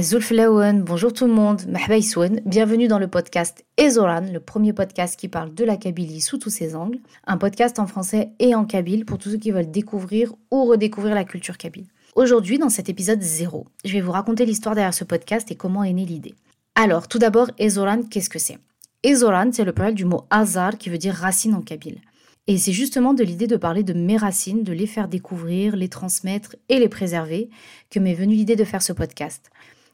Zulflawen, bonjour tout le monde, bienvenue dans le podcast Ezoran, le premier podcast qui parle de la Kabylie sous tous ses angles, un podcast en français et en kabyle pour tous ceux qui veulent découvrir ou redécouvrir la culture kabyle. Aujourd'hui, dans cet épisode 0, je vais vous raconter l'histoire derrière ce podcast et comment est née l'idée. Alors, tout d'abord, Ezoran, qu'est-ce que c'est? Ezoran, c'est le pluriel du mot azar qui veut dire racine en kabyle. Et c'est justement de l'idée de parler de mes racines, de les faire découvrir, les transmettre et les préserver que m'est venue l'idée de faire ce podcast.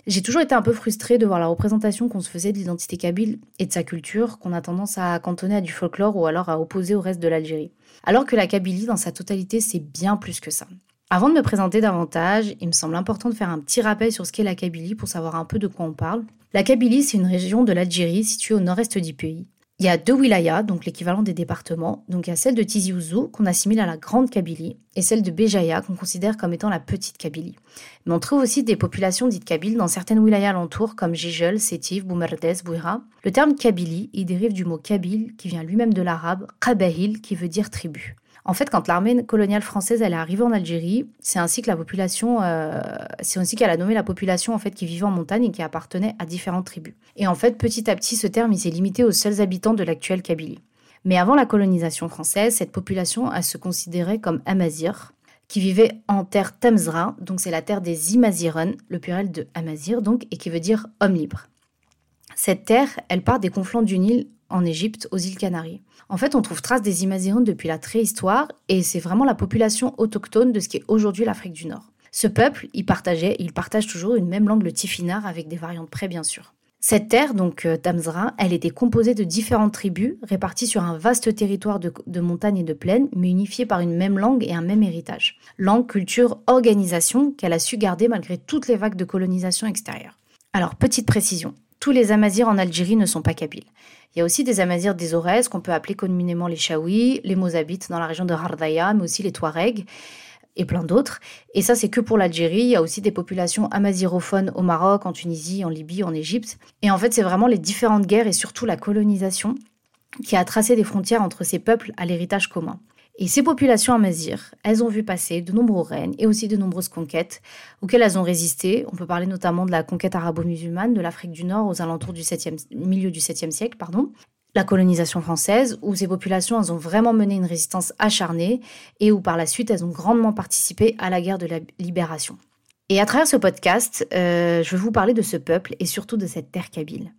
J'ai toujours été un peu frustrée de voir la représentation qu'on se faisait de l'identité kabyle et de sa culture, qu'on a tendance à cantonner à du folklore ou alors à opposer au reste de l'Algérie. Alors que la Kabylie, dans sa totalité, c'est bien plus que ça. Avant de me présenter davantage, il me semble important de faire un petit rappel sur ce qu'est la Kabylie pour savoir un peu de quoi on parle. La Kabylie, c'est une région de l'Algérie située au nord-est du pays. Il y a deux wilayas, donc l'équivalent des départements. Donc il y a celle de Tizi Ouzou, qu'on assimile à la Grande Kabylie, et celle de Béjaïa, qu'on considère comme étant la Petite Kabylie. Mais on trouve aussi des populations dites kabyles dans certaines wilayas alentours, comme Jijel, Sétif, Boumerdès, Bouira. Le terme Kabylie, il dérive du mot kabyle, qui vient lui-même de l'arabe, Qabahil, qui veut dire tribu. En fait, quand l'armée coloniale française elle est arrivée en Algérie, euh, c'est ainsi qu'elle a nommé la population en fait qui vivait en montagne et qui appartenait à différentes tribus. Et en fait, petit à petit, ce terme s'est limité aux seuls habitants de l'actuelle Kabylie. Mais avant la colonisation française, cette population elle se considérait comme Amazir, qui vivait en terre Tamzra, donc c'est la terre des Imaziren, le pluriel de Amazir donc, et qui veut dire homme libre. Cette terre, elle part des conflans du Nil en Égypte, aux îles Canaries. En fait, on trouve trace des Imazirones depuis la préhistoire et c'est vraiment la population autochtone de ce qui est aujourd'hui l'Afrique du Nord. Ce peuple, il partageait, il partage toujours une même langue, le tifinagh, avec des variantes près bien sûr. Cette terre, donc euh, Tamzra, elle était composée de différentes tribus réparties sur un vaste territoire de, montagnes et de plaines, mais unifiées par une même langue et un même héritage. Langue, culture, organisation qu'elle a su garder malgré toutes les vagues de colonisation extérieure. Alors, petite précision, tous les Amazirs en Algérie ne sont pas kabyles. Il y a aussi des Amazirs des Aurès qu'on peut appeler communément les Chaouis, les Mozabites dans la région de Hardaya, mais aussi les Touaregs et plein d'autres. Et ça, c'est que pour l'Algérie. Il y a aussi des populations amazirophones au Maroc, en Tunisie, en Libye, en Égypte. Et en fait, c'est vraiment les différentes guerres et surtout la colonisation qui a tracé des frontières entre ces peuples à l'héritage commun. Et ces populations amazirs, elles ont vu passer de nombreux règnes et aussi de nombreuses conquêtes auxquelles elles ont résisté. On peut parler notamment de la conquête arabo-musulmane de l'Afrique du Nord aux alentours du 7e, milieu du 7e siècle, pardon. La colonisation française, où ces populations elles ont vraiment mené une résistance acharnée et où par la suite elles ont grandement participé à la guerre de la libération. Et à travers ce podcast, euh, je veux vous parler de ce peuple et surtout de cette terre kabyle.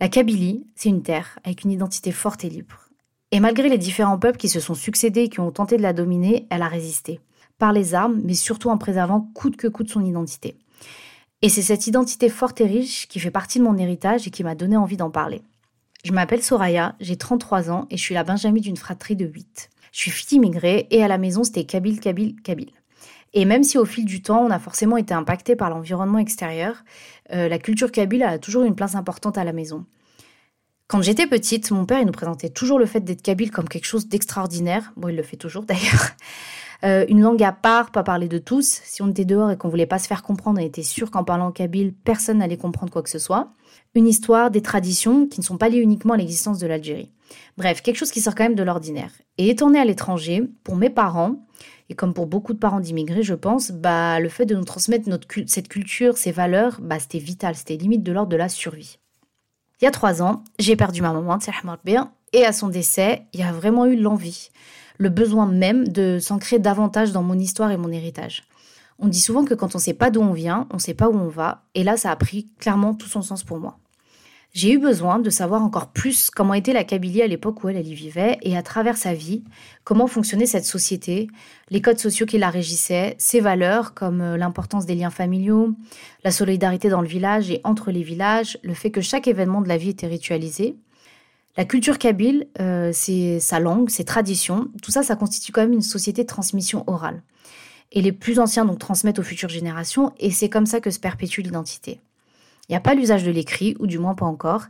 La Kabylie, c'est une terre avec une identité forte et libre. Et malgré les différents peuples qui se sont succédés et qui ont tenté de la dominer, elle a résisté. Par les armes, mais surtout en préservant coûte que coûte son identité. Et c'est cette identité forte et riche qui fait partie de mon héritage et qui m'a donné envie d'en parler. Je m'appelle Soraya, j'ai 33 ans et je suis la benjamie d'une fratrie de 8. Je suis fille immigrée et à la maison c'était Kabyle, Kabyle, Kabyle. Et même si au fil du temps on a forcément été impacté par l'environnement extérieur, euh, la culture kabyle a toujours une place importante à la maison. Quand j'étais petite, mon père il nous présentait toujours le fait d'être kabyle comme quelque chose d'extraordinaire. Bon, il le fait toujours d'ailleurs. Euh, une langue à part, pas parler de tous. Si on était dehors et qu'on voulait pas se faire comprendre, on était sûr qu'en parlant kabyle, personne n'allait comprendre quoi que ce soit. Une histoire, des traditions qui ne sont pas liées uniquement à l'existence de l'Algérie. Bref, quelque chose qui sort quand même de l'ordinaire. Et étant né à l'étranger, pour mes parents, et comme pour beaucoup de parents d'immigrés, je pense, bah, le fait de nous transmettre cette culture, ces valeurs, bah, c'était vital, c'était limite de l'ordre de la survie. Il y a trois ans, j'ai perdu ma maman, et à son décès, il y a vraiment eu l'envie, le besoin même de s'ancrer davantage dans mon histoire et mon héritage. On dit souvent que quand on ne sait pas d'où on vient, on ne sait pas où on va, et là, ça a pris clairement tout son sens pour moi. J'ai eu besoin de savoir encore plus comment était la Kabylie à l'époque où elle, y vivait et à travers sa vie, comment fonctionnait cette société, les codes sociaux qui la régissaient, ses valeurs comme euh, l'importance des liens familiaux, la solidarité dans le village et entre les villages, le fait que chaque événement de la vie était ritualisé. La culture kabyle, euh, c'est sa langue, ses traditions, tout ça, ça constitue quand même une société de transmission orale. Et les plus anciens donc transmettent aux futures générations et c'est comme ça que se perpétue l'identité. Il n'y a pas l'usage de l'écrit, ou du moins pas encore.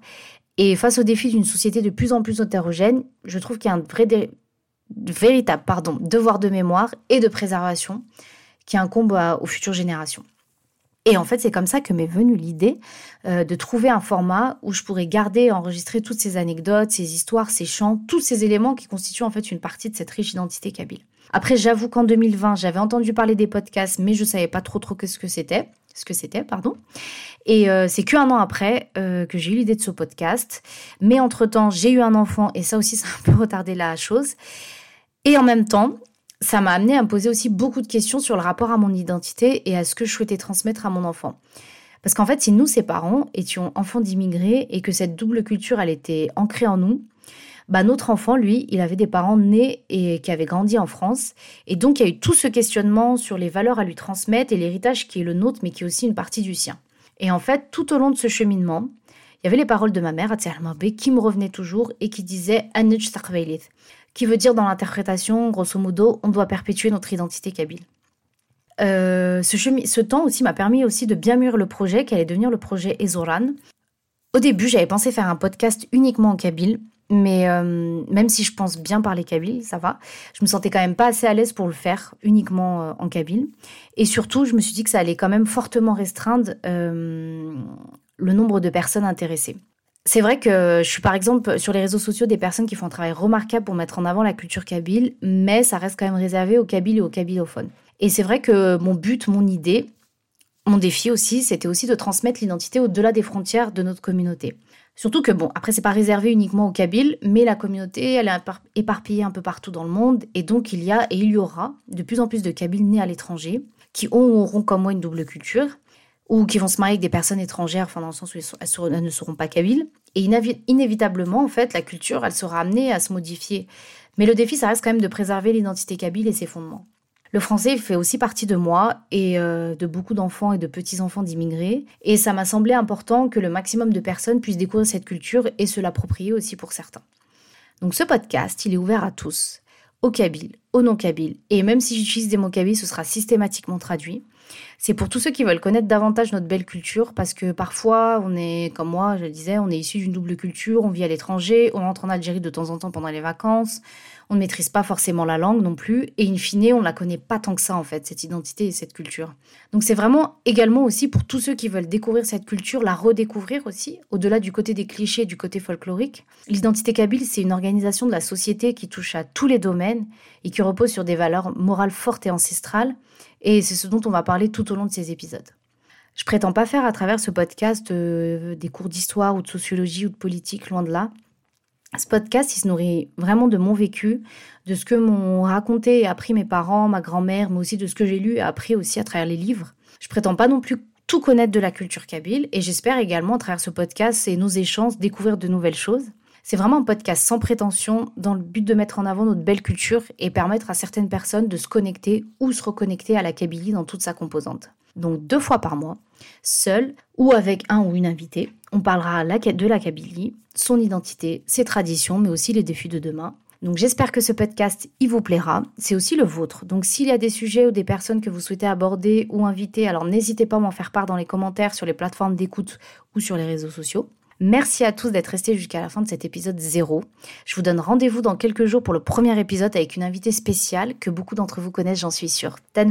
Et face au défi d'une société de plus en plus hétérogène, je trouve qu'il y a un véritable pardon, devoir de mémoire et de préservation qui incombe aux futures générations. Et en fait, c'est comme ça que m'est venue l'idée euh, de trouver un format où je pourrais garder et enregistrer toutes ces anecdotes, ces histoires, ces chants, tous ces éléments qui constituent en fait une partie de cette riche identité kabyle. Après, j'avoue qu'en 2020, j'avais entendu parler des podcasts, mais je savais pas trop trop ce que c'était. Ce que c'était, pardon. Et euh, c'est qu'un an après euh, que j'ai eu l'idée de ce podcast. Mais entre-temps, j'ai eu un enfant et ça aussi, ça a un peu retardé la chose. Et en même temps, ça m'a amené à me poser aussi beaucoup de questions sur le rapport à mon identité et à ce que je souhaitais transmettre à mon enfant. Parce qu'en fait, si nous, ses parents, étions enfants d'immigrés et que cette double culture, elle était ancrée en nous, bah, notre enfant, lui, il avait des parents nés et qui avaient grandi en France. Et donc, il y a eu tout ce questionnement sur les valeurs à lui transmettre et l'héritage qui est le nôtre, mais qui est aussi une partie du sien. Et en fait, tout au long de ce cheminement, il y avait les paroles de ma mère, qui me revenaient toujours et qui disaient qui veut dire dans l'interprétation, grosso modo, on doit perpétuer notre identité kabyle. Euh, ce, ce, temps aussi m'a permis aussi de bien mûrir le projet qui allait devenir le projet Ezoran. Au début, j'avais pensé faire un podcast uniquement en kabyle, mais euh, même si je pense bien parler kabyle, ça va. Je me sentais quand même pas assez à l'aise pour le faire uniquement euh, en kabyle. Et surtout, je me suis dit que ça allait quand même fortement restreindre euh, le nombre de personnes intéressées. C'est vrai que je suis par exemple sur les réseaux sociaux des personnes qui font un travail remarquable pour mettre en avant la culture kabyle, mais ça reste quand même réservé aux kabyles et aux kabylophones. Et c'est vrai que mon but, mon idée, mon défi aussi, c'était aussi de transmettre l'identité au-delà des frontières de notre communauté. Surtout que, bon, après, c'est pas réservé uniquement aux Kabyles, mais la communauté, elle est éparpillée un peu partout dans le monde. Et donc, il y a et il y aura de plus en plus de Kabyles nés à l'étranger qui ont ou auront comme moi une double culture ou qui vont se marier avec des personnes étrangères, enfin, dans le sens où elles, ne seront pas Kabyles. Et inévitablement, en fait, la culture, elle sera amenée à se modifier. Mais le défi, ça reste quand même de préserver l'identité kabyle et ses fondements. Le français fait aussi partie de moi et euh, de beaucoup d'enfants et de petits-enfants d'immigrés. Et ça m'a semblé important que le maximum de personnes puissent découvrir cette culture et se l'approprier aussi pour certains. Donc ce podcast, il est ouvert à tous, aux kabyles, aux non-kabyles. Et même si j'utilise des mots kabyles, ce sera systématiquement traduit. C'est pour tous ceux qui veulent connaître davantage notre belle culture, parce que parfois, on est, comme moi, je le disais, on est issu d'une double culture, on vit à l'étranger, on rentre en Algérie de temps en temps pendant les vacances, on ne maîtrise pas forcément la langue non plus, et in fine, on ne la connaît pas tant que ça, en fait, cette identité et cette culture. Donc c'est vraiment également aussi pour tous ceux qui veulent découvrir cette culture, la redécouvrir aussi, au-delà du côté des clichés, du côté folklorique. L'identité kabyle, c'est une organisation de la société qui touche à tous les domaines et qui repose sur des valeurs morales fortes et ancestrales, et c'est ce dont on va parler tout au long de ces épisodes. Je prétends pas faire à travers ce podcast euh, des cours d'histoire ou de sociologie ou de politique, loin de là. Ce podcast, il se nourrit vraiment de mon vécu, de ce que m'ont raconté et appris mes parents, ma grand-mère, mais aussi de ce que j'ai lu et appris aussi à travers les livres. Je prétends pas non plus tout connaître de la culture kabyle et j'espère également à travers ce podcast et nos échanges découvrir de nouvelles choses. C'est vraiment un podcast sans prétention dans le but de mettre en avant notre belle culture et permettre à certaines personnes de se connecter ou se reconnecter à la Kabylie dans toute sa composante. Donc deux fois par mois, seul ou avec un ou une invitée, on parlera de la Kabylie, son identité, ses traditions, mais aussi les défis de demain. Donc j'espère que ce podcast, il vous plaira. C'est aussi le vôtre. Donc s'il y a des sujets ou des personnes que vous souhaitez aborder ou inviter, alors n'hésitez pas à m'en faire part dans les commentaires sur les plateformes d'écoute ou sur les réseaux sociaux. Merci à tous d'être restés jusqu'à la fin de cet épisode 0. Je vous donne rendez-vous dans quelques jours pour le premier épisode avec une invitée spéciale que beaucoup d'entre vous connaissent, j'en suis sûre. Tan